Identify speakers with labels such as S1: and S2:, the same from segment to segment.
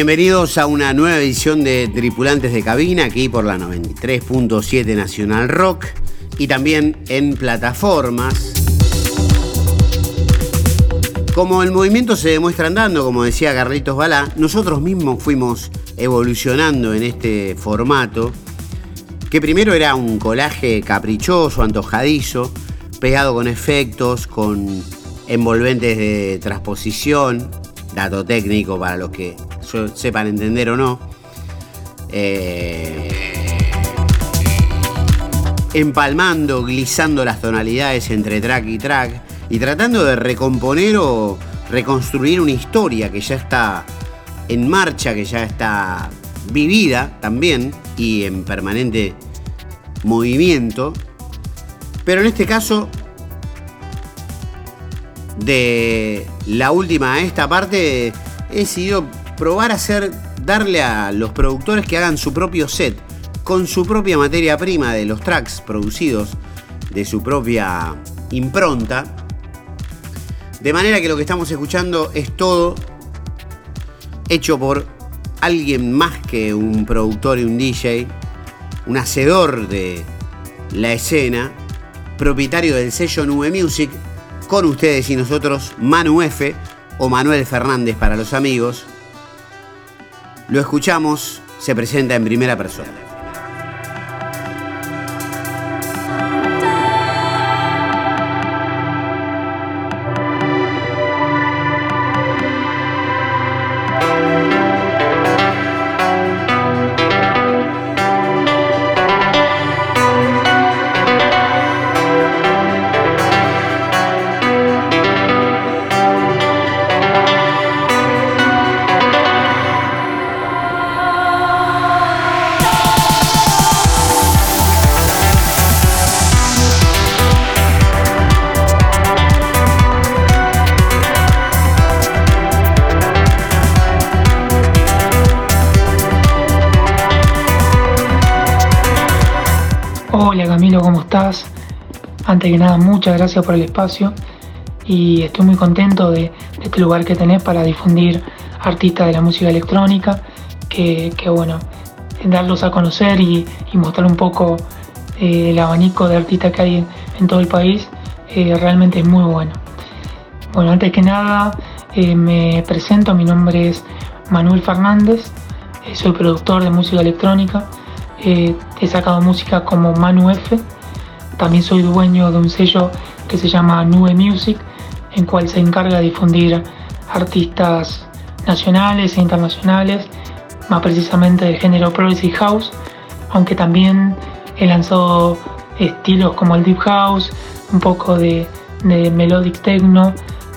S1: Bienvenidos a una nueva edición de Tripulantes de Cabina, aquí por la 93.7 Nacional Rock y también en plataformas. Como el movimiento se demuestra andando, como decía Carlitos Balá, nosotros mismos fuimos evolucionando en este formato, que primero era un colaje caprichoso, antojadizo, pegado con efectos, con envolventes de transposición, dato técnico para los que sepan entender o no. Eh, empalmando, glisando las tonalidades entre track y track y tratando de recomponer o reconstruir una historia que ya está en marcha, que ya está vivida también y en permanente movimiento. Pero en este caso, de la última a esta parte, he decidido probar a hacer, darle a los productores que hagan su propio set, con su propia materia prima de los tracks producidos, de su propia impronta. De manera que lo que estamos escuchando es todo hecho por alguien más que un productor y un DJ, un hacedor de la escena, propietario del sello Nube Music, con ustedes y nosotros Manu F o Manuel Fernández para los amigos. Lo escuchamos, se presenta en primera persona.
S2: Que nada, muchas gracias por el espacio y estoy muy contento de, este lugar que tenés para difundir artistas de la música electrónica, que, bueno, darlos a conocer y, mostrar un poco eh, el abanico de artistas que hay en, todo el país, eh, realmente es muy bueno. Bueno, antes que nada, eh, me presento, mi nombre es Manuel Fernández, soy productor de música electrónica, he sacado música como Manu F también soy dueño de un sello que se llama Nube Music, en cual se encarga de difundir artistas nacionales e internacionales, más precisamente del género Progressive House, aunque también he lanzado estilos como el Deep House, un poco de, Melodic Techno,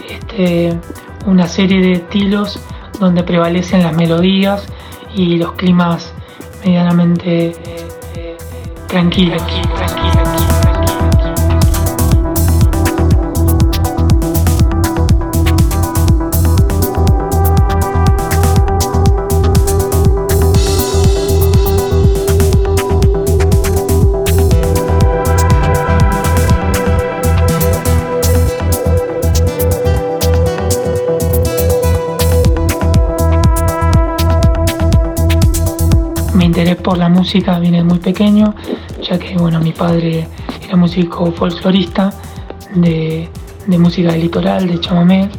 S2: este, una serie de estilos donde prevalecen las melodías y los climas medianamente eh, eh, tranquilos. por la música viene muy pequeño, ya que bueno, mi padre era músico folclorista de, de música de litoral, de chamamé,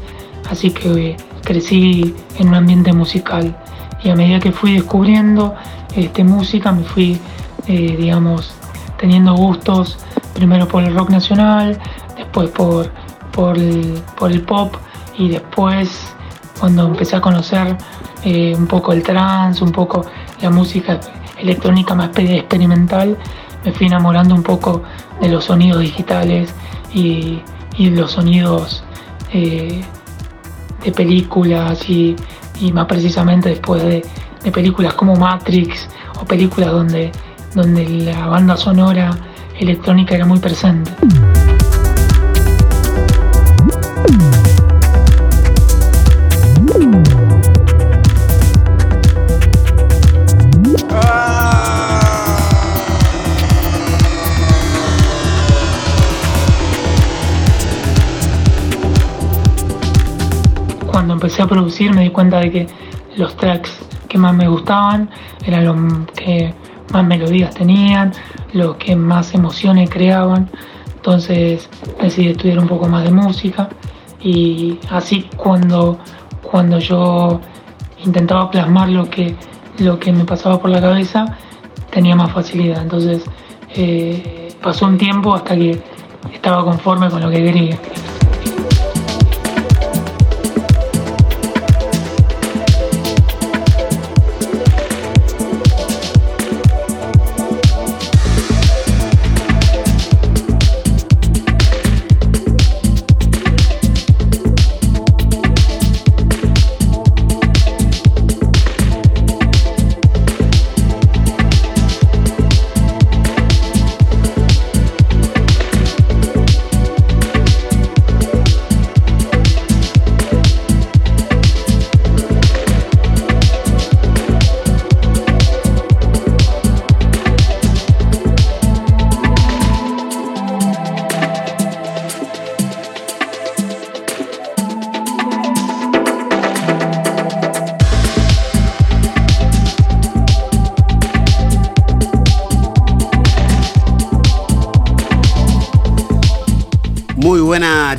S2: así que eh, crecí en un ambiente musical. Y a medida que fui descubriendo este, música me fui, eh, digamos, teniendo gustos primero por el rock nacional, después por, por, el, por el pop y después cuando empecé a conocer eh, un poco el trance, un poco la música electrónica más experimental, me fui enamorando un poco de los sonidos digitales y, los sonidos eh, de películas y, más precisamente después de, películas como Matrix o películas donde, donde la banda sonora electrónica era muy presente. Empecé a producir me di cuenta de que los tracks que más me gustaban eran los que más melodías tenían, los que más emociones creaban. Entonces decidí estudiar un poco más de música y así cuando, cuando yo intentaba plasmar lo que, lo que me pasaba por la cabeza, tenía más facilidad. Entonces eh, pasó un tiempo hasta que estaba conforme con lo que quería.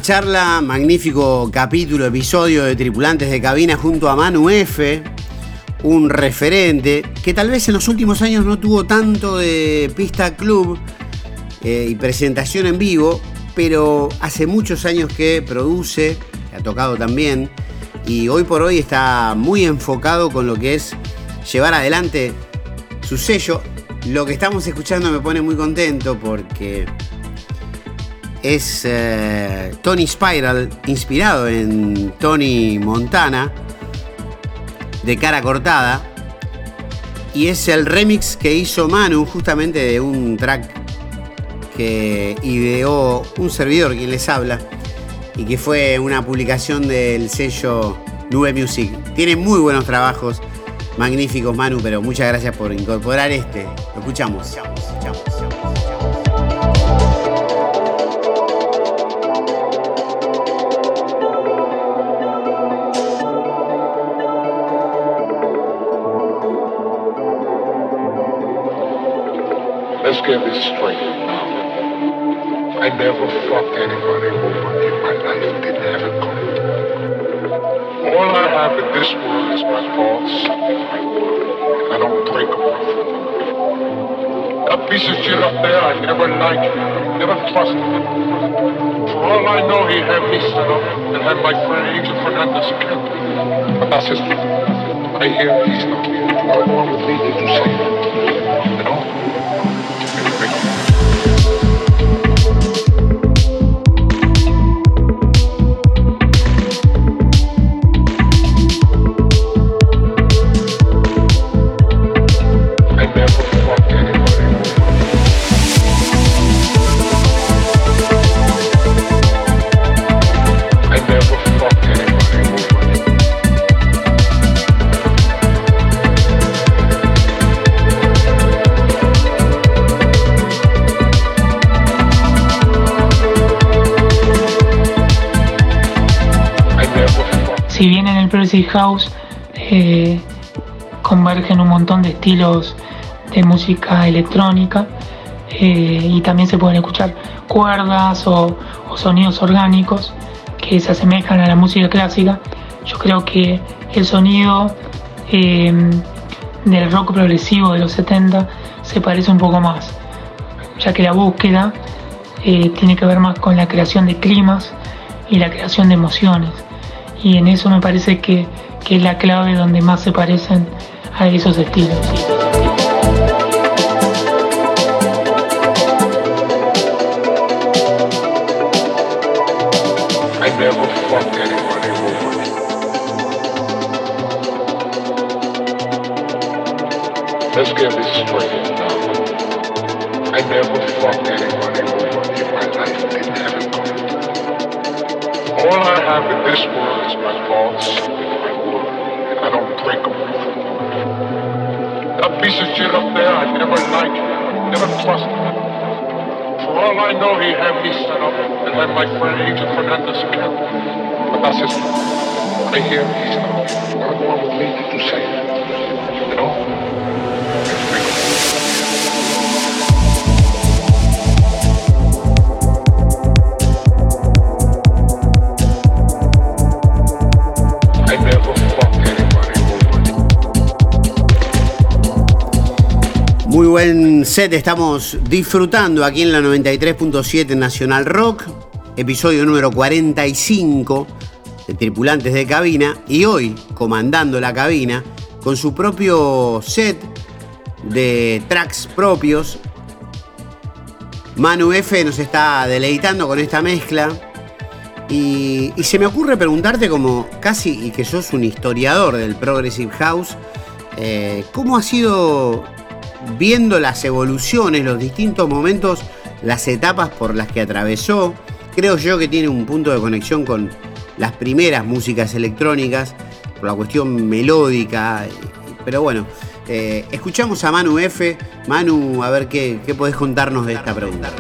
S1: Charla, magnífico capítulo, episodio de Tripulantes de Cabina junto a Manu F, un referente que tal vez en los últimos años no tuvo tanto de pista club eh, y presentación en vivo, pero hace muchos años que produce, ha tocado también, y hoy por hoy está muy enfocado con lo que es llevar adelante su sello. Lo que estamos escuchando me pone muy contento porque es eh, Tony Spiral, inspirado en Tony Montana, de cara cortada. Y es el remix que hizo Manu justamente de un track que ideó un servidor quien les habla y que fue una publicación del sello Nube Music. Tiene muy buenos trabajos, magníficos Manu, pero muchas gracias por incorporar este. Lo escuchamos.
S3: Anybody over in my life. Didn't have it. All I have in this world is my thoughts. I don't break them. That piece of shit up there, I never liked, never trusted. For all I know, he had me set up and had my friend Angel Fernandez killed. But that's his I hear he's not here. I want to lead you to say, you Eh, convergen un montón de estilos
S2: música electrónica eh, y también se pueden escuchar cuerdas o, sonidos orgánicos que se asemejan a la música clásica. Yo creo que el sonido em, del rock progresivo de los 70 se parece un poco más, ya que la búsqueda eh, tiene que ver más con la creación de climas y la creación de emociones. Y en eso me parece que, que es la clave donde más se parecen a esos estilos.
S3: Let's get this straight now. I never fucked over in my life All I have in this world is my thoughts and my and I don't break them. That piece of shit up there, I never liked, never trusted. For all I know, he had me set up and had my friend Agent Fernandez killed. But that's his I hear he's not. What do want me to say? You know?
S1: Buen set, estamos disfrutando aquí en la 93.7 Nacional Rock, episodio número 45 de Tripulantes de Cabina y hoy comandando la cabina con su propio set de tracks propios. Manu F nos está deleitando con esta mezcla y, se me ocurre preguntarte como casi y que sos un historiador del Progressive House, eh, ¿cómo ha sido viendo las evoluciones, los distintos momentos, las etapas por las que atravesó. Creo yo que tiene un punto de conexión con las primeras músicas electrónicas, por la cuestión melódica. Pero bueno, eh, escuchamos a Manu F. Manu, a ver qué, qué podés contarnos de esta pregunta.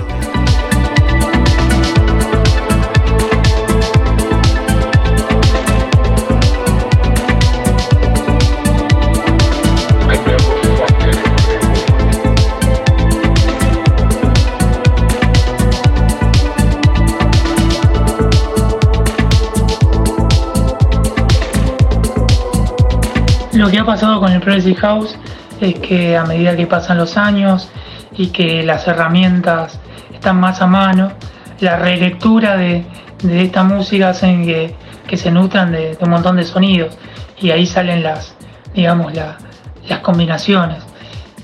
S2: Lo que ha pasado con el Progressive House es que a medida que pasan los años y que las herramientas están más a mano, la relectura de, esta música hacen que, se nutran de, un montón de sonidos y ahí salen las, digamos, las combinaciones.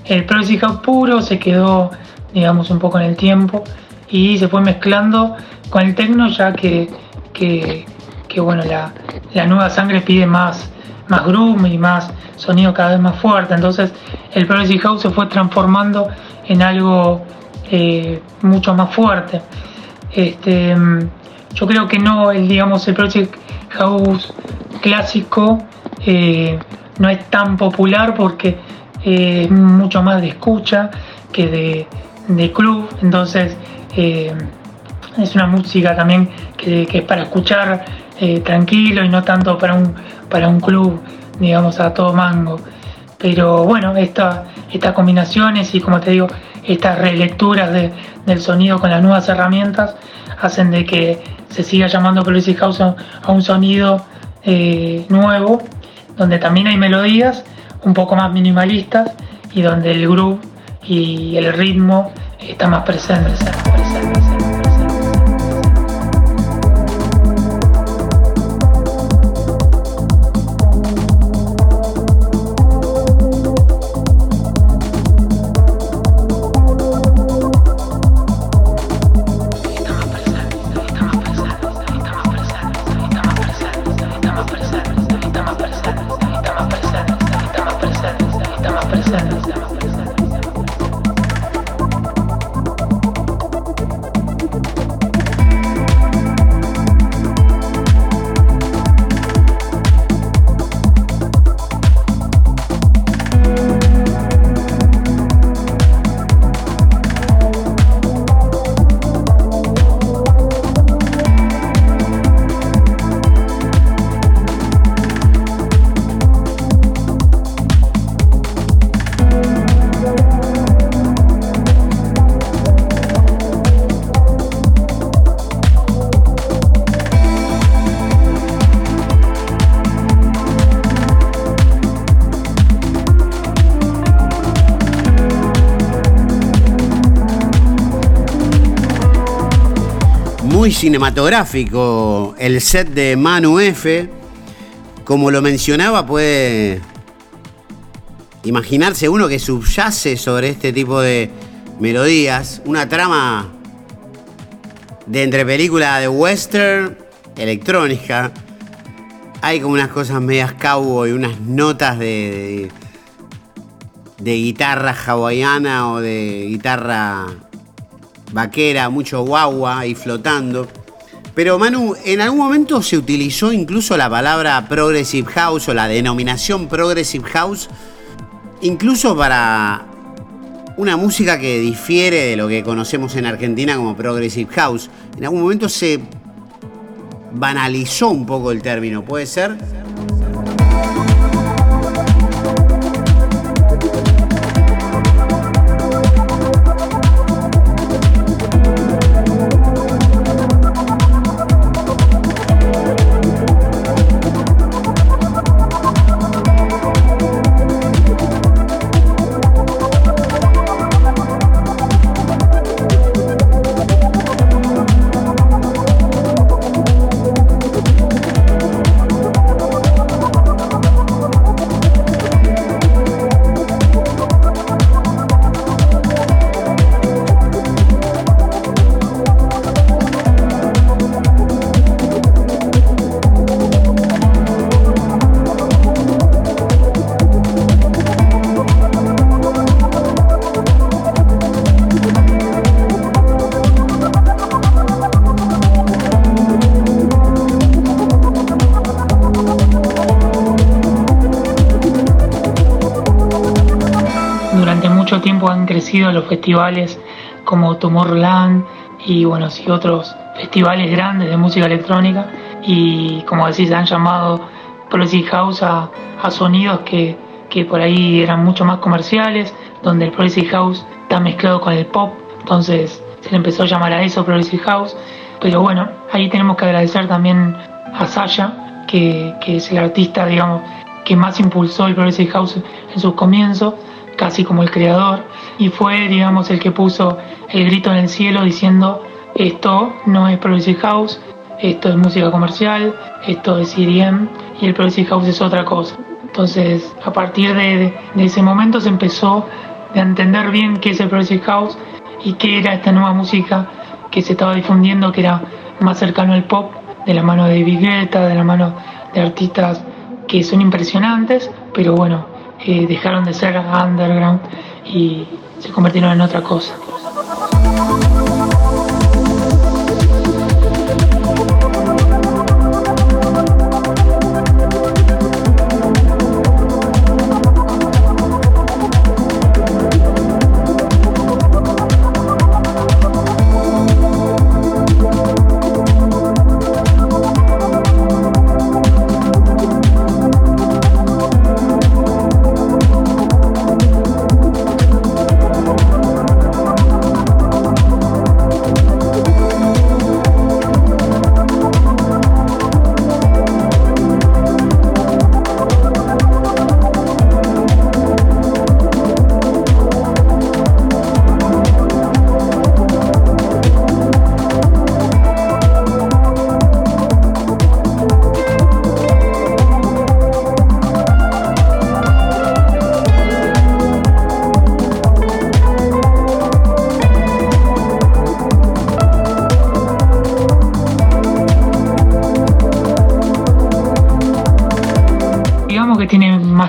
S2: El Progressive House puro se quedó, digamos, un poco en el tiempo y se fue mezclando con el techno ya que, que, bueno, la, la nueva sangre pide más más groove y más sonido cada vez más fuerte. Entonces el Progressive House se fue transformando en algo eh, mucho más fuerte. Este, yo creo que no, el, digamos, el Progressive House clásico eh, no es tan popular porque eh, es mucho más de escucha que de, club. Entonces es una música también que, que es para escuchar tranquilo y no tanto para un para un club, digamos, a todo mango. Pero bueno, esta, estas combinaciones y como te digo, estas relecturas del sonido con las nuevas herramientas hacen de que se siga llamando Progressive House a un sonido eh, nuevo, donde también hay melodías un poco más minimalistas y donde el groove y el ritmo está más presente.
S1: Cinematográfico el set de Manu F. Como lo mencionaba, puede imaginarse uno que subyace sobre este tipo de melodías, una trama de entre película de western, electrónica. Hay como unas cosas medias cowboy, unas notas de, de, de guitarra hawaiana o de guitarra vaquera, mucho guagua ahí flotando. Pero Manu, en algún momento se utilizó incluso la palabra Progressive House o la denominación Progressive House, incluso para una música que difiere de lo que conocemos en Argentina como Progressive House. En algún momento se banalizó un poco el término, ¿puede ser?
S2: Los festivales como Tomorrowland y bueno, sí, otros festivales grandes de música electrónica. Y como decís han llamado Progressive House a, sonidos que, que, por ahí eran mucho más comerciales, donde el Progressive House está mezclado con el pop, entonces se le empezó a llamar a eso Progressive House, pero bueno, ahí tenemos que agradecer también a Sasha, que, que es el artista, digamos, que más impulsó el Progressive House en sus comienzos, casi como el creador, y fue, digamos, el que puso el grito en el cielo diciendo esto no es Progressive House, esto es música comercial, esto es EDM y el Progressive House es otra cosa. Entonces, a partir de, ese momento se empezó a entender bien qué es el Progressive House y qué era esta nueva música que se estaba difundiendo, que era más cercano al pop, de la mano de David Guetta, de la mano de artistas que son impresionantes, pero bueno, eh, dejaron de ser underground y se convirtieron en otra cosa.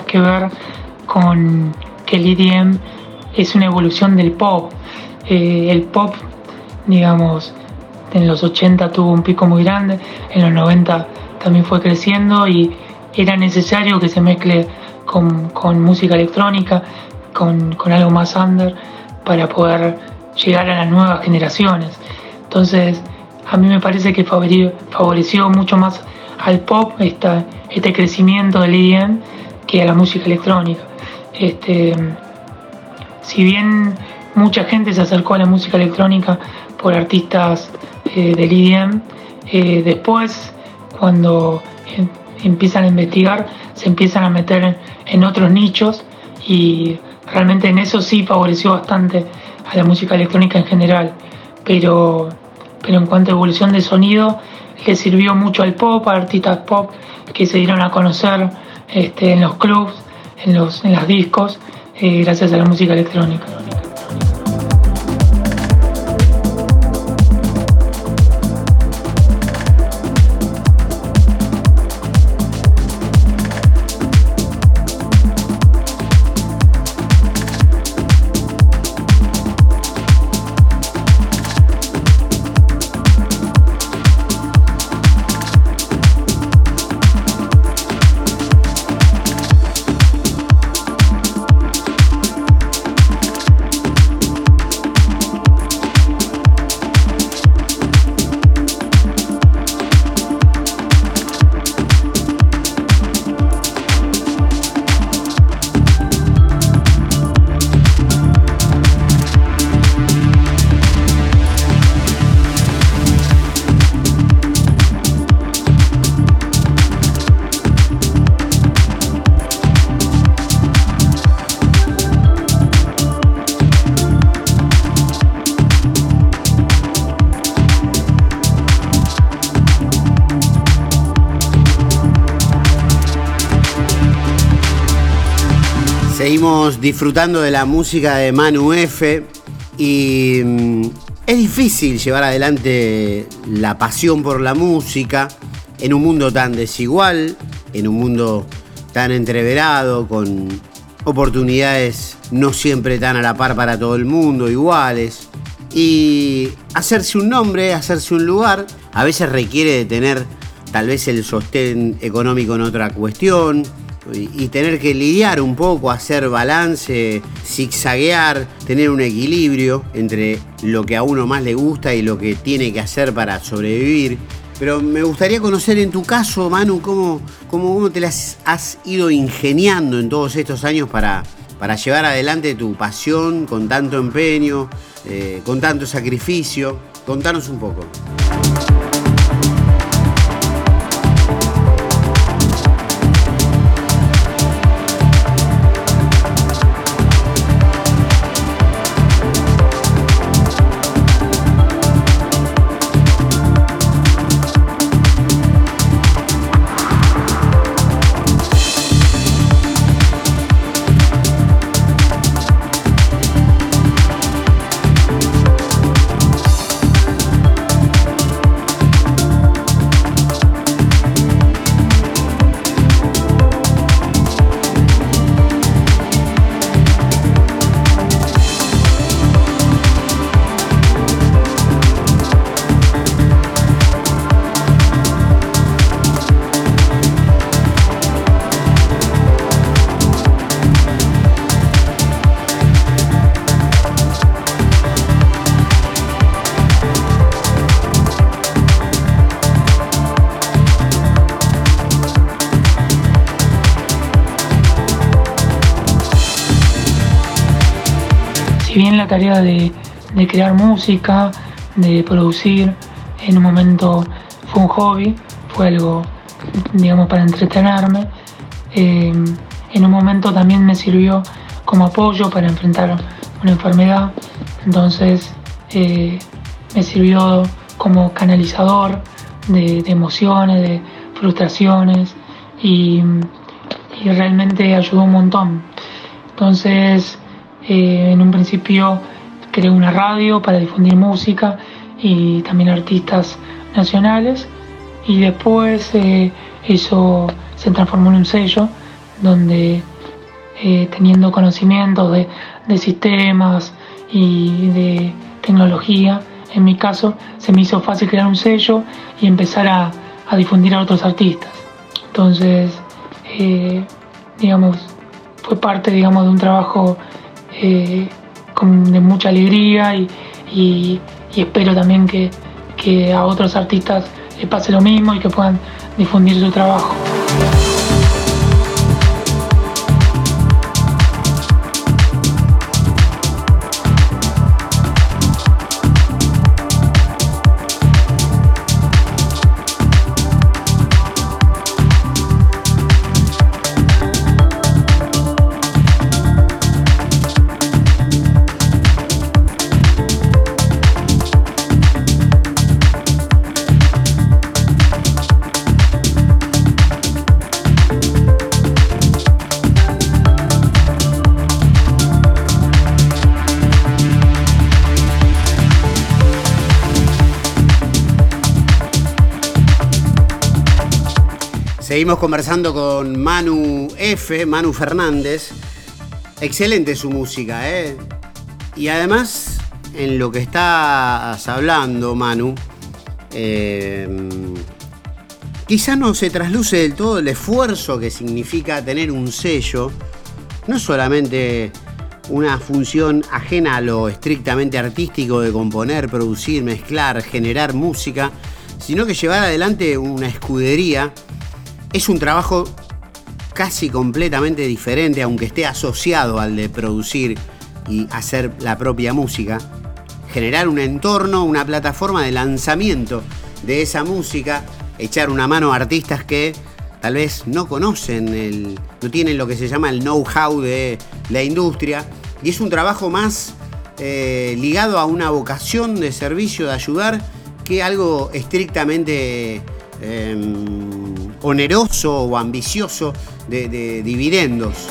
S2: Que ver con que el EDM es una evolución del pop. Eh, el pop, digamos, en los 80 tuvo un pico muy grande, en los 90 también fue creciendo y era necesario que se mezcle con, música electrónica, con, algo más under, para poder llegar a las nuevas generaciones. Entonces, a mí me parece que favoreció mucho más al pop esta, este crecimiento del EDM que a la música electrónica. Este, si bien mucha gente se acercó a la música electrónica por artistas eh, del EDM, eh, después cuando em, empiezan a investigar se empiezan a meter en, otros nichos y realmente en eso sí favoreció bastante a la música electrónica en general. Pero pero en cuanto a evolución de sonido, le sirvió mucho al pop, a artistas pop que se dieron a conocer este, en los clubs, en, los, en las discos, eh, gracias a la música electrónica.
S1: Disfrutando de la música de Manu F y mm, es difícil llevar adelante la pasión por la música en un mundo tan desigual, en un mundo tan entreverado, con oportunidades no siempre tan a la par para todo el mundo, iguales. Y hacerse un nombre, hacerse un lugar, a veces requiere de tener tal vez el sostén económico en otra cuestión, y, tener que lidiar un poco, hacer balance, zigzaguear, tener un equilibrio entre lo que a uno más le gusta y lo que tiene que hacer para sobrevivir. Pero me gustaría conocer en tu caso, Manu, cómo, cómo, te las has ido ingeniando en todos estos años para, para llevar adelante tu pasión con tanto empeño, eh, con tanto sacrificio. Contanos un poco. Tarea de, crear música, de producir, en un momento fue un hobby, fue algo, digamos, para entretenerme, eh, en un momento también me sirvió como apoyo para enfrentar una enfermedad, entonces eh, me sirvió como canalizador de, emociones, de frustraciones y, y realmente ayudó un montón. Entonces, eh, en un principio creé una radio para difundir música y también artistas nacionales y después eh, eso se transformó en un sello donde eh, teniendo conocimiento de, sistemas y de tecnología, en mi caso se me hizo fácil crear un sello y empezar a, difundir a otros artistas. Entonces, digamos, fue parte digamos, de un trabajo eh, con, de mucha alegría y, espero también que, que a otros artistas les pase lo mismo y que puedan difundir su trabajo. Seguimos conversando con Manu F, Manu Fernández. Excelente su música, ¿eh? Y además, en lo que estás hablando, Manu, eh, quizá no se trasluce del todo el esfuerzo que significa tener un sello, no solamente una función ajena a lo estrictamente artístico de componer, producir, mezclar, generar música, sino que llevar adelante una escudería es un trabajo casi completamente diferente, aunque esté asociado al de producir y hacer la propia música. Generar un entorno, una plataforma de lanzamiento de esa música, echar una mano a artistas que tal vez no conocen, el, no tienen lo que se llama el know-how de la industria, y es un trabajo más eh, ligado a una vocación de servicio, de ayudar, que algo estrictamente em, oneroso o ambicioso de, de dividendos.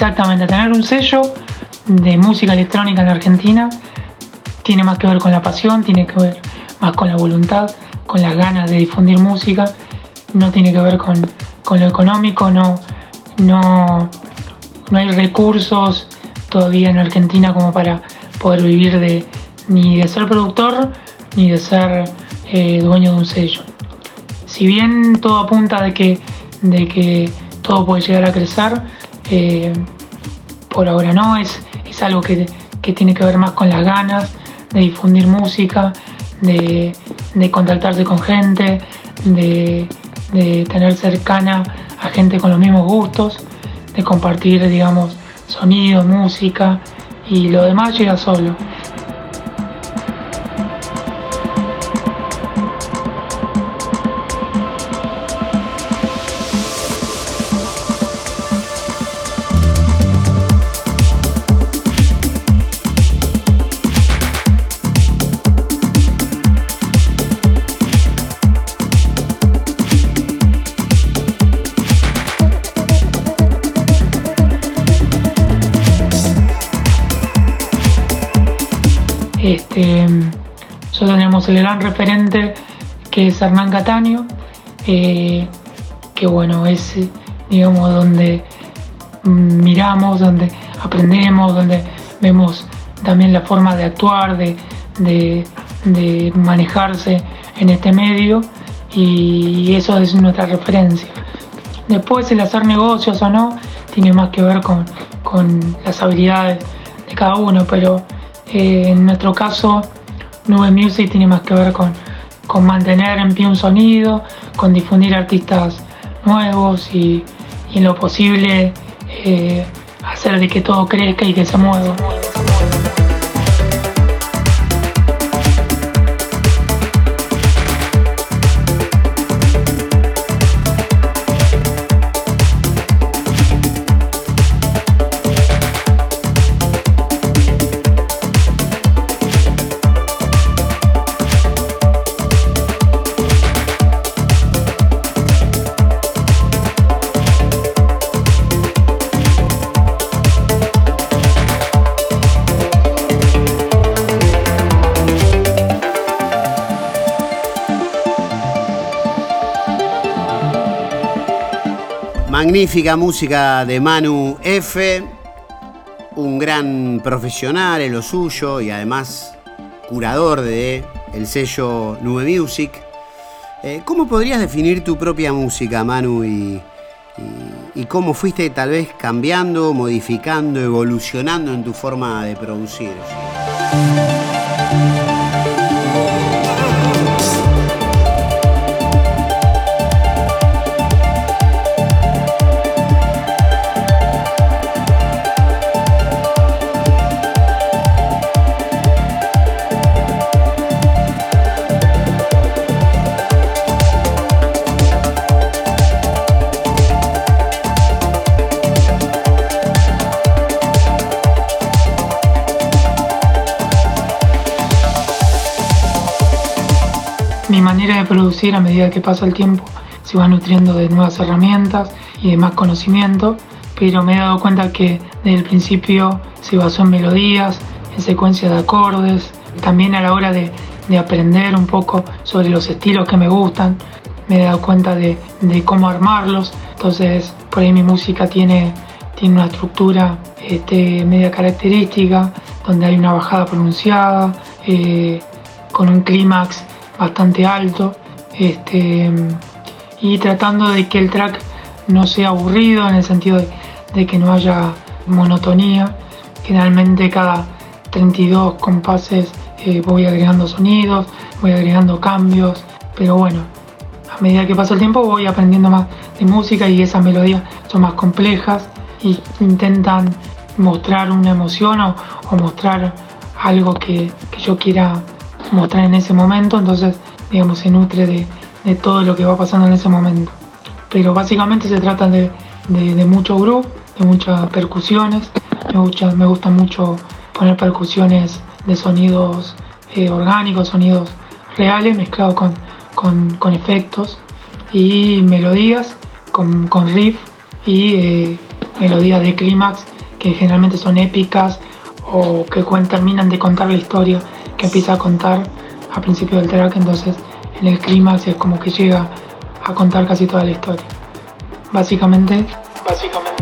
S2: Exactamente, tener un sello de música electrónica en Argentina tiene más que ver con la pasión, tiene que ver más con la voluntad, con las ganas de difundir música, no tiene que ver con, lo económico, no, no, no hay recursos todavía en Argentina como para poder vivir de ni de ser productor ni de ser eh, dueño de un sello. Si bien todo apunta de que, de que todo puede llegar a crecer, eh, por ahora no, es, es algo que, tiene que ver más con las ganas de difundir música, de, contactarse con gente, de, de, tener cercana a gente con los mismos gustos, de compartir, digamos, sonido, música y lo demás llega solo. Es Hernán Cataño, eh, que bueno, es digamos donde miramos, donde aprendemos, donde vemos también la forma de actuar, de, manejarse en este medio y eso es nuestra referencia. Después el hacer negocios o no tiene más que ver con, con las habilidades de cada uno, pero eh, en nuestro caso, Nube Music tiene más que ver con, mantener en pie un sonido, con difundir artistas nuevos y, en lo posible eh, hacer de que todo crezca y que se mueva.
S1: Magnífica música de Manu F, un gran profesional en lo suyo y además curador de el sello Nube Music. Eh, ¿Cómo podrías definir tu propia música, Manu, y, y, cómo fuiste tal vez cambiando, modificando, evolucionando en tu forma de producir?
S2: A medida que pasa el tiempo. Se va nutriendo de nuevas herramientas y de más conocimiento, pero me he dado cuenta que desde el principio se basó en melodías, en secuencias de acordes, también a la hora de, aprender un poco sobre los estilos que me gustan, me he dado cuenta de, cómo armarlos, entonces por ahí mi música tiene, tiene una estructura este, media característica, donde hay una bajada pronunciada, eh, con un clímax bastante alto, este, y tratando de que el track no sea aburrido en el sentido de, que no haya monotonía. Generalmente cada 32 compases eh, voy agregando sonidos, voy agregando cambios, pero bueno, a medida que pasa el tiempo voy aprendiendo más de música y esas melodías son más complejas y intentan mostrar una emoción o, mostrar algo que, que, yo quiera mostrar en ese momento, entonces digamos se nutre de, de todo lo que va pasando en ese momento. Pero básicamente se trata de, de, mucho groove, de muchas percusiones. Me, me gusta mucho poner percusiones de sonidos eh, orgánicos, sonidos reales mezclados con, con, con, efectos y melodías con, con riff y eh, melodías de clímax que generalmente son épicas o que terminan de contar la historia que empieza a contar al principio del track. Entonces en el clímax es como que llega a contar casi toda la historia. Básicamente, básicamente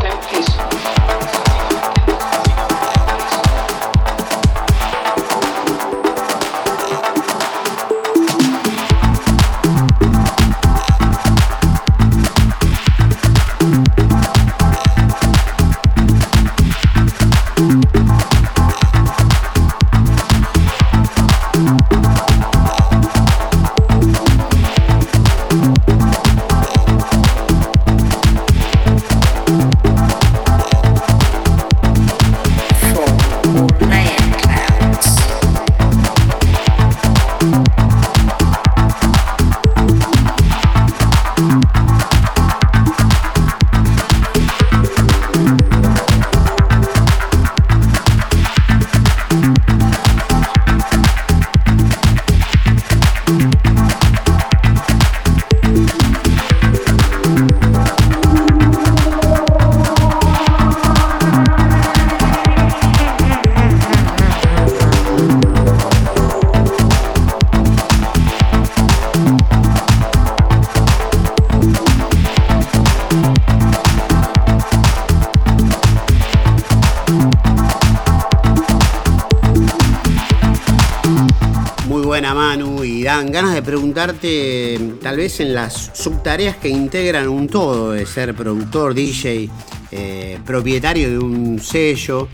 S1: ganas de preguntarte, tal vez en las subtareas que integran un todo de ser productor, DJ, eh, propietario de un sello,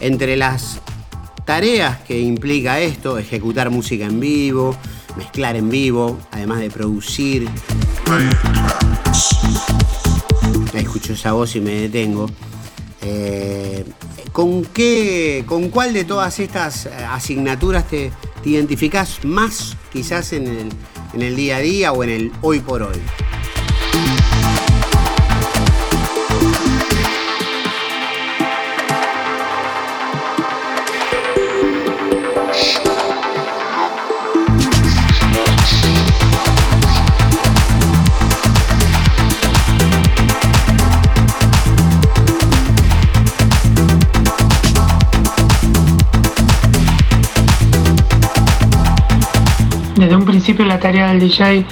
S1: entre las tareas que implica esto, ejecutar música en vivo, mezclar en vivo, además de producir. Escucho esa voz y me detengo. Eh, ¿Con qué, con cuál de todas estas asignaturas te, te identificás más quizás en el, en el día a día o en el hoy por hoy?
S2: Desde un principio la tarea del DJ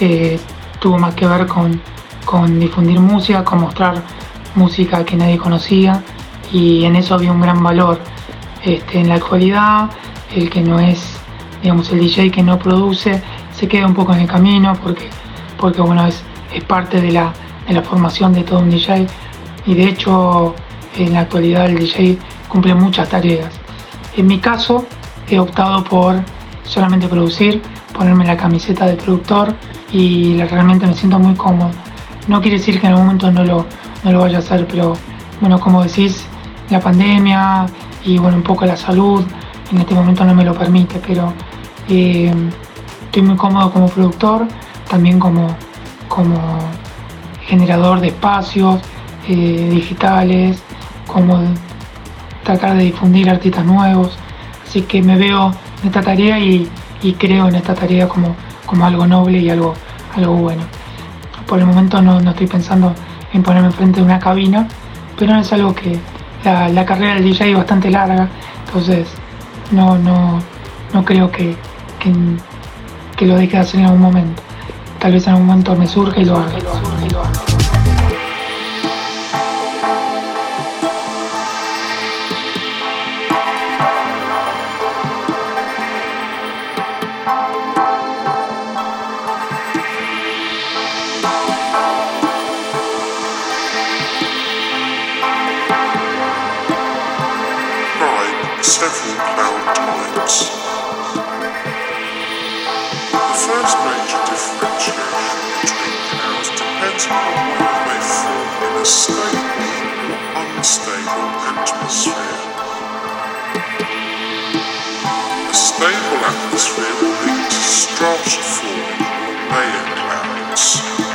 S2: eh, tuvo más que ver con, difundir música, con mostrar música que nadie conocía y en eso había un gran valor. Este, en la actualidad, el que no es, digamos, el DJ que no produce, se queda un poco en el camino porque, porque bueno, es, es parte de la, de la formación de todo un DJ y de hecho en la actualidad el DJ cumple muchas tareas. En mi caso he optado por solamente producir, ponerme la camiseta de productor y realmente me siento muy cómodo. No quiere decir que en algún momento no lo, no lo vaya a hacer, pero bueno, como decís, la pandemia y bueno, un poco la salud en este momento no me lo permite, pero eh, estoy muy cómodo como productor, también como, como generador de espacios eh, digitales, como tratar de difundir artistas nuevos, así que me veo esta tarea y, creo en esta tarea como, como algo noble y algo, algo bueno. Por el momento no, no estoy pensando en ponerme enfrente de una cabina, pero es algo que la, carrera del DJ es bastante larga, entonces no, no, no creo que, que, lo deje de hacer en algún momento. Tal vez en algún momento me surge y lo haga. stable atmosphere will lead to strata forming or layer clouds.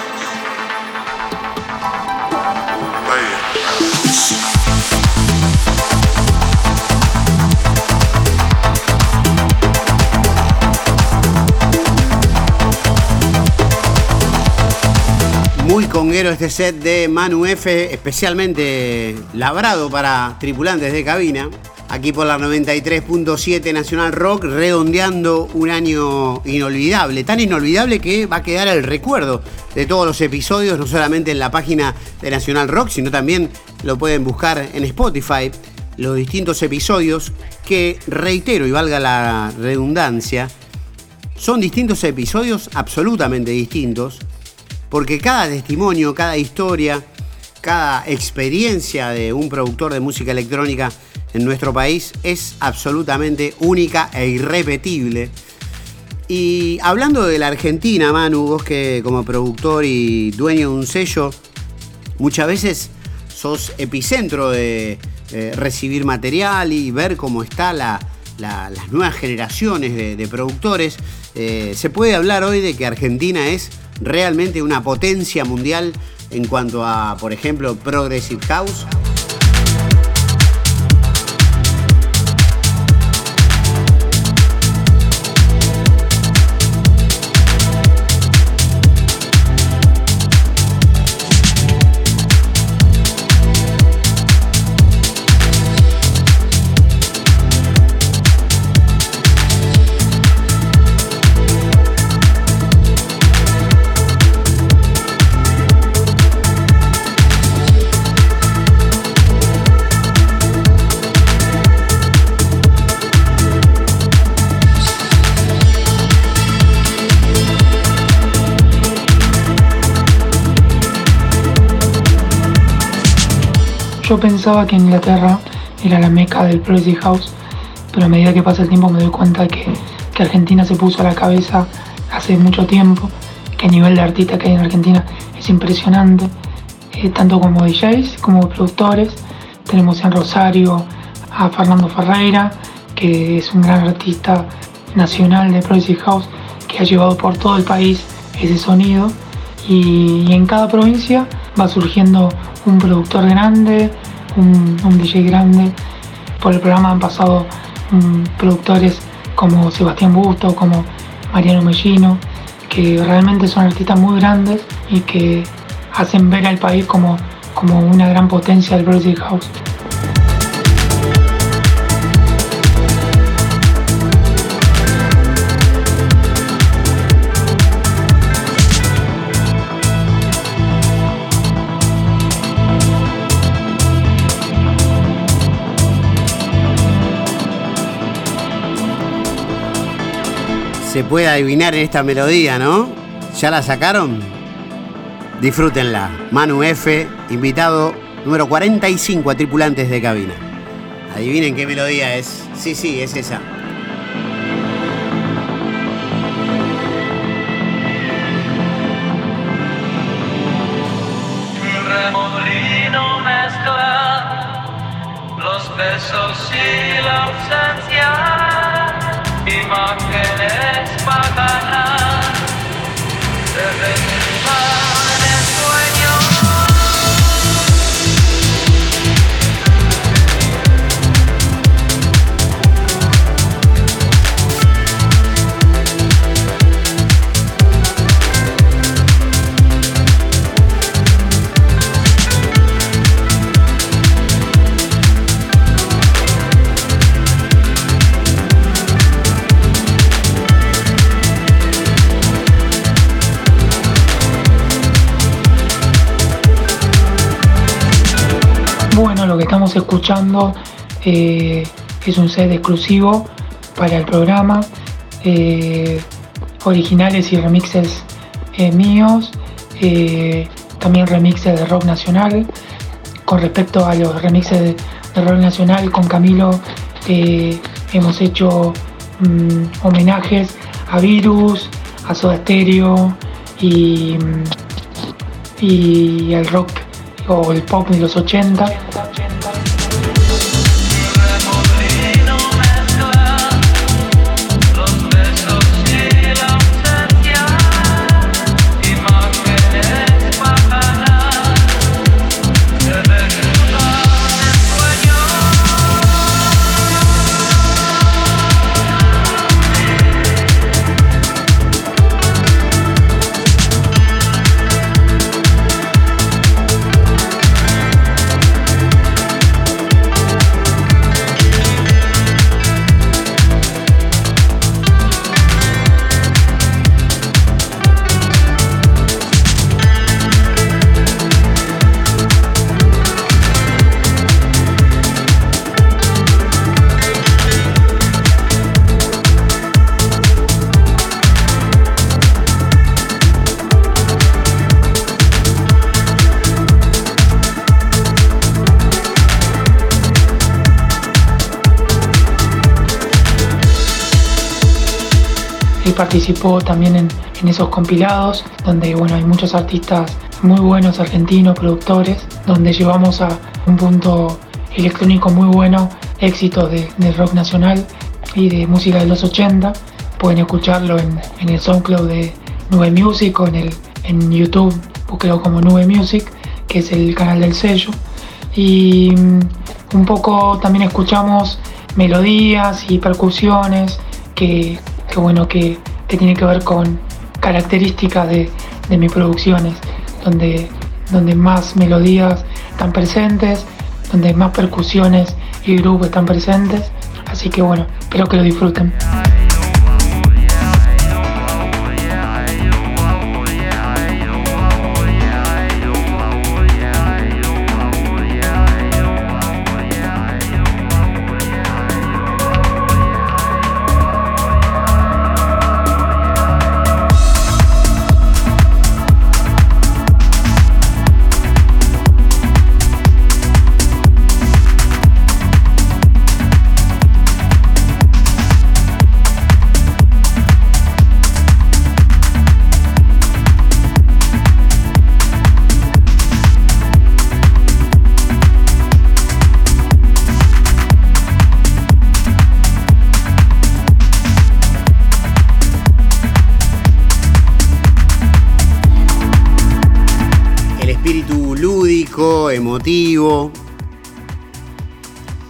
S1: Muy conguero este set de Manu F, especialmente labrado para tripulantes de cabina. Aquí por la 93.7 Nacional Rock, redondeando un año inolvidable, tan inolvidable que va a quedar el recuerdo de todos los episodios, no solamente en la página de Nacional Rock, sino también lo pueden buscar en Spotify, los distintos episodios que, reitero y valga la redundancia, son distintos episodios absolutamente distintos, porque cada testimonio, cada historia, cada experiencia de un productor de música electrónica en nuestro país es absolutamente única e irrepetible. Y hablando de la Argentina, Manu, vos que como productor y dueño de un sello, muchas veces sos epicentro de recibir material y ver cómo están las nuevas generaciones de, productores. Eh, se puede hablar hoy de que Argentina es realmente una potencia mundial en cuanto a, por ejemplo, Progressive House.
S2: Yo pensaba que Inglaterra era la meca del Progressive House, pero a medida que pasa el tiempo me doy cuenta que, que Argentina se puso a la cabeza hace mucho tiempo, que el nivel de artista que hay en Argentina es impresionante, eh, tanto como DJs como productores. Tenemos en Rosario a Fernando Ferreira, que es un gran artista nacional de Progressive House, que ha llevado por todo el país ese sonido. y en cada provincia va surgiendo un productor grande, un, DJ grande. Por el programa han pasado mm, productores como Sebastián Busto, como Mariano Mellino, que realmente son artistas muy grandes y que hacen ver al país como, como una gran potencia del Progressive House.
S1: Se puede adivinar en esta melodía, ¿no? ¿Ya la sacaron? Disfrútenla. Manu F, invitado número 45 a tripulantes de cabina. Adivinen qué melodía es. Sí, sí, es esa.
S4: los besos y la ausencia
S2: escuchando eh, es un set exclusivo para el programa, eh, originales y remixes eh, míos, también remixes de rock nacional. Con respecto a los remixes de, rock nacional, con Camilo hemos hecho mm, homenajes a Virus, a Soda Stereo y, y al rock o el pop de los 80. Participó también en, esos compilados, donde bueno, hay muchos artistas muy buenos argentinos, productores, donde llevamos a un punto electrónico muy bueno, éxito de, rock nacional y de música de los 80. Pueden escucharlo en, el SoundCloud de Nube Music o en, el, en YouTube, búsquelo como Nube Music, que es el canal del sello. Y mm, un poco también escuchamos melodías y percusiones que, que bueno, que tiene que ver con características de, mis producciones, donde, donde más melodías están presentes, donde más percusiones y grupos están presentes. Así que bueno, espero que lo disfruten.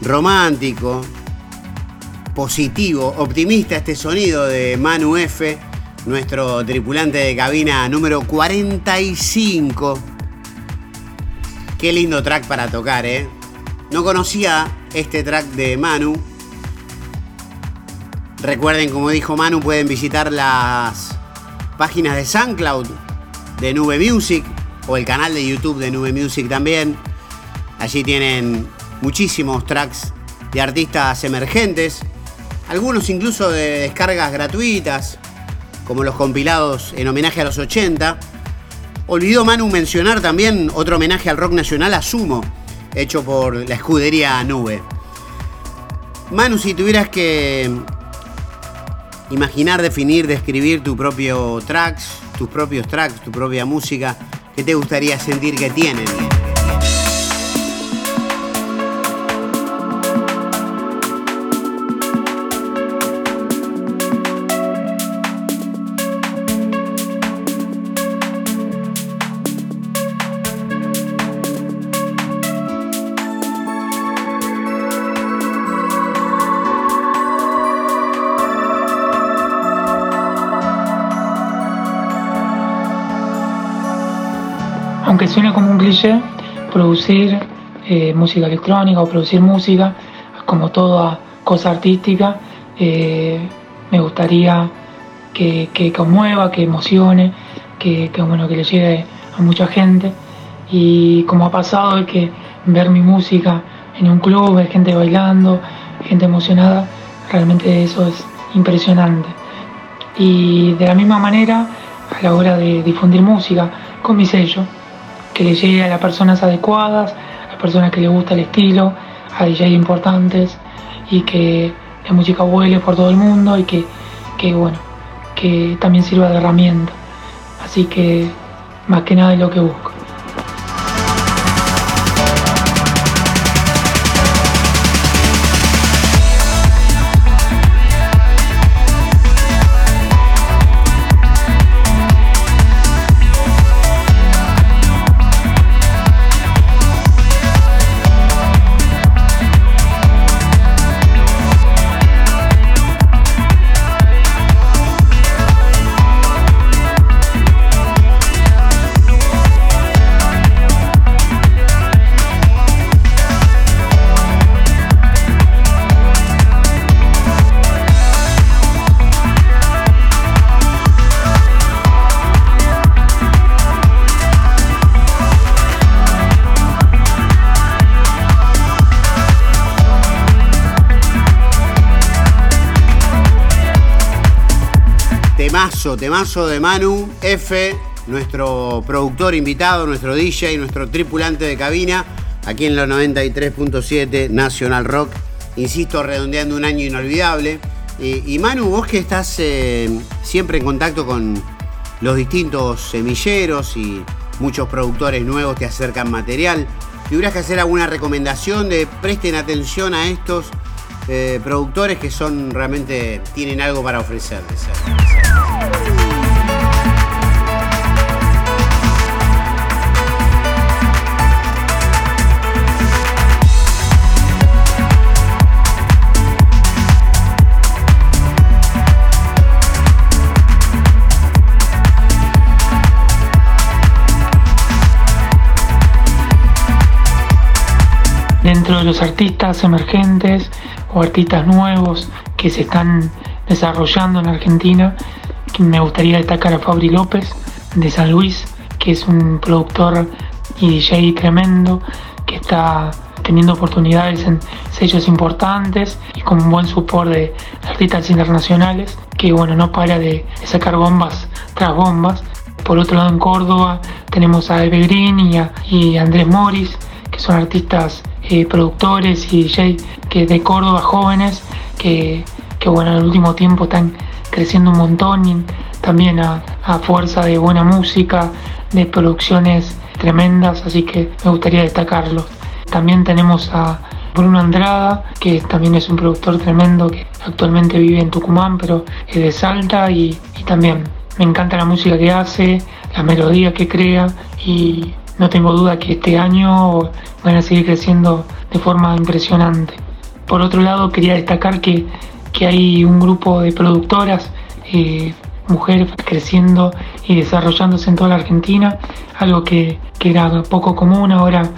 S1: Romántico, positivo, optimista este sonido de Manu F, nuestro tripulante de cabina número 45. Qué lindo track para tocar, ¿eh? No conocía este track de Manu. Recuerden, como dijo Manu, pueden visitar las páginas de SoundCloud de Nube Music o el canal de YouTube de Nube Music también. Allí tienen muchísimos tracks de artistas emergentes, algunos incluso de descargas gratuitas, como los compilados en homenaje a los 80. Olvidó Manu mencionar también otro homenaje al rock nacional a hecho por la escudería Nube. Manu, si tuvieras que imaginar, definir, describir tu propio tracks, tus propios tracks, tu propia música, ¿Qué te gustaría sentir que tienen?
S2: Aunque como un cliché, producir eh, música electrónica o producir música, como toda cosa artística, eh, me gustaría que, conmueva, que emocione, que, bueno, que le llegue a mucha gente. Y como ha pasado es que ver mi música en un club, ver gente bailando, gente emocionada, realmente eso es impresionante. Y de la misma manera, a la hora de difundir música con mi sello, que le llegue a las personas adecuadas, a las personas que les gusta el estilo, a DJs importantes y que la música vuele por todo el mundo y que, que bueno, que también sirva de herramienta. Así que más que nada es lo que busco.
S1: Temazo, de Manu F, nuestro productor invitado, nuestro DJ, nuestro tripulante de cabina, aquí en los 93.7 National Rock. Insisto, redondeando un año inolvidable. Y, y Manu, vos que estás eh, siempre en contacto con los distintos semilleros y muchos productores nuevos te acercan material, ¿tuvieras que hacer alguna recomendación de presten atención a estos eh, productores que son realmente tienen algo para ofrecerles?
S2: Los artistas emergentes o artistas nuevos que se están desarrollando en Argentina, me gustaría destacar a Fabri López de San Luis, que es un productor y DJ tremendo, que está teniendo oportunidades en sellos importantes y con un buen support de artistas internacionales, que bueno, no para de, sacar bombas tras bombas. Por otro lado, en Córdoba tenemos a Eve Green y a y Andrés Morris, que son artistas eh, productores y que de Córdoba jóvenes que, bueno en el último tiempo están creciendo un montón y también a, fuerza de buena música, de producciones tremendas, así que me gustaría destacarlos. También tenemos a Bruno Andrada, que también es un productor tremendo que actualmente vive en Tucumán, pero es de Salta y también me encanta la música que hace, la melodía que crea y no tengo duda que este año van a seguir creciendo de forma impresionante. Por otro lado, quería destacar que, hay un grupo de productoras, eh, mujeres creciendo y desarrollándose en toda la Argentina, algo que, era poco común, ahora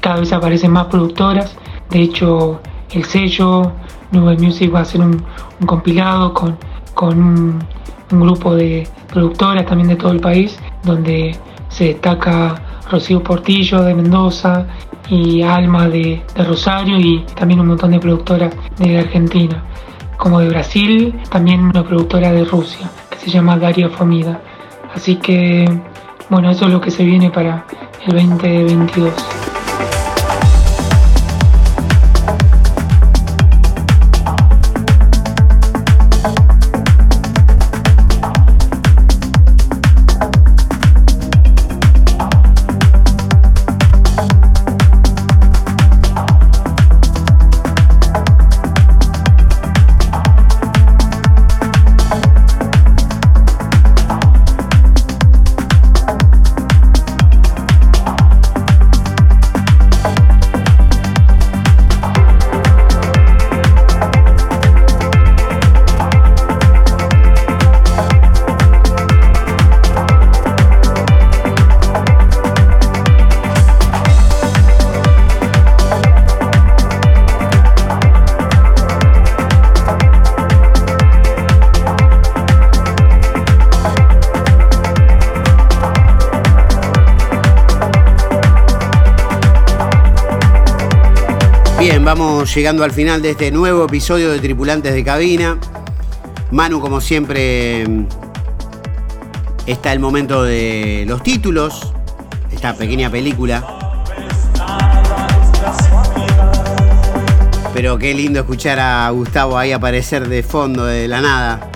S2: cada vez aparecen más productoras. De hecho, el sello Nube Music va a hacer un, compilado con, un, un grupo de productoras también de todo el país, donde se destaca Rocío Portillo de Mendoza y Alma de, Rosario y también un montón de productoras de Argentina. Como de Brasil, también una productora de Rusia que se llama Daria Fomida. Así que, bueno, eso es lo que se viene para el 2022.
S5: Llegando al final de este nuevo episodio de Tripulantes de Cabina. Manu, como siempre, está el momento de los títulos, esta pequeña película. Pero qué lindo escuchar a Gustavo ahí aparecer de fondo, de la nada.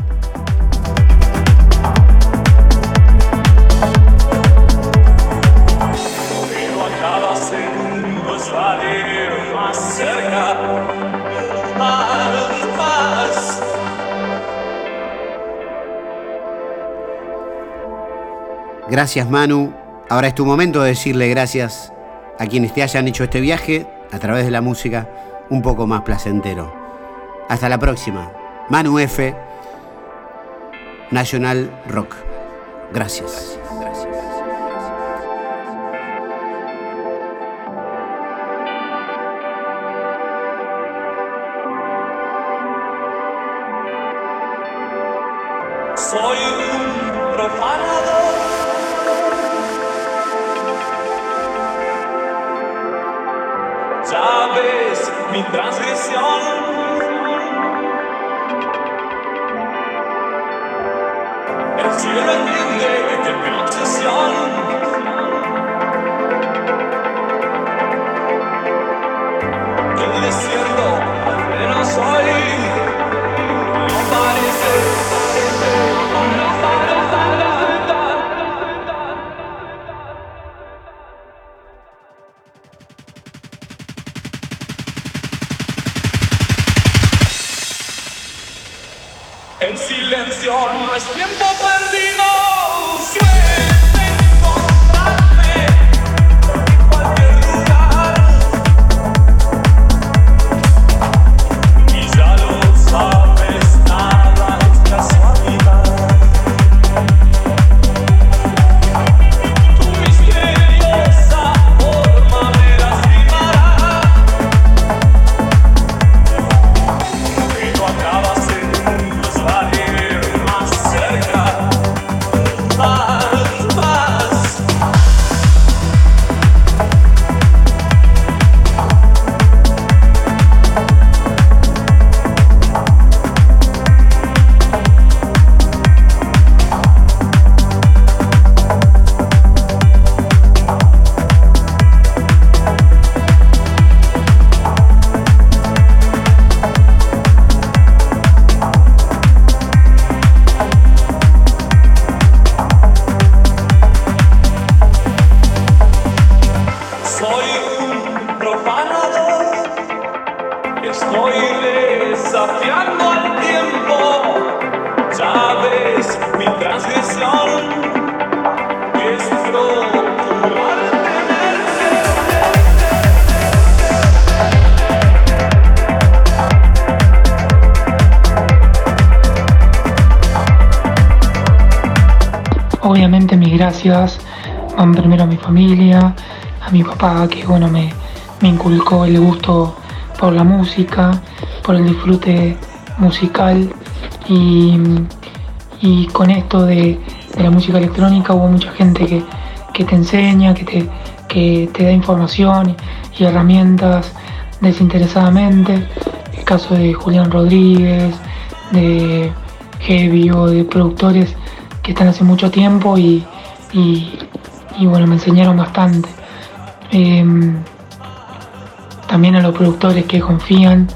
S5: Gracias Manu. Ahora es tu momento de decirle gracias a quienes te hayan hecho este viaje a través de la música un poco más placentero. Hasta la próxima. Manu F. National Rock. Gracias.
S2: Van primero a mi familia, a mi papá que bueno me, inculcó el gusto por la música, por el disfrute musical y, y con esto de, de la música electrónica hubo mucha gente que, que te enseña, que te, que te da información y herramientas desinteresadamente. El caso de Julián Rodríguez, de Heavy o de productores que están hace mucho tiempo y, y- bueno, me enseñaron bastante. Em, también a los productores que confían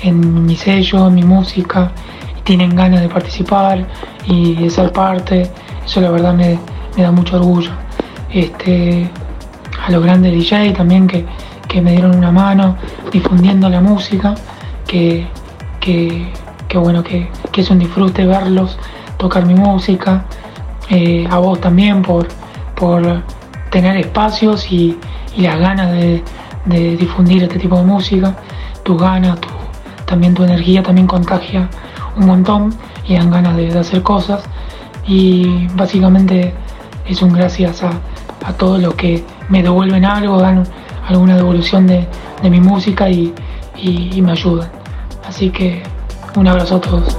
S2: en mi sello, en mi música, y tienen ganas de participar y de ser parte, eso la verdad me, da mucho orgullo. Este, a los grandes DJ también que, que me dieron una mano difundiendo la música, que, que, bueno, que es un disfrute verlos tocar mi música, Eh, a vos también por, por tener espacios y, las ganas de, difundir este tipo de música, tus ganas, tu, también tu energía también contagia un montón y dan ganas de, hacer cosas y básicamente es un gracias a, a todos los que me devuelven algo, dan alguna devolución de, de mi música y- y me ayudan. Así que un abrazo a todos.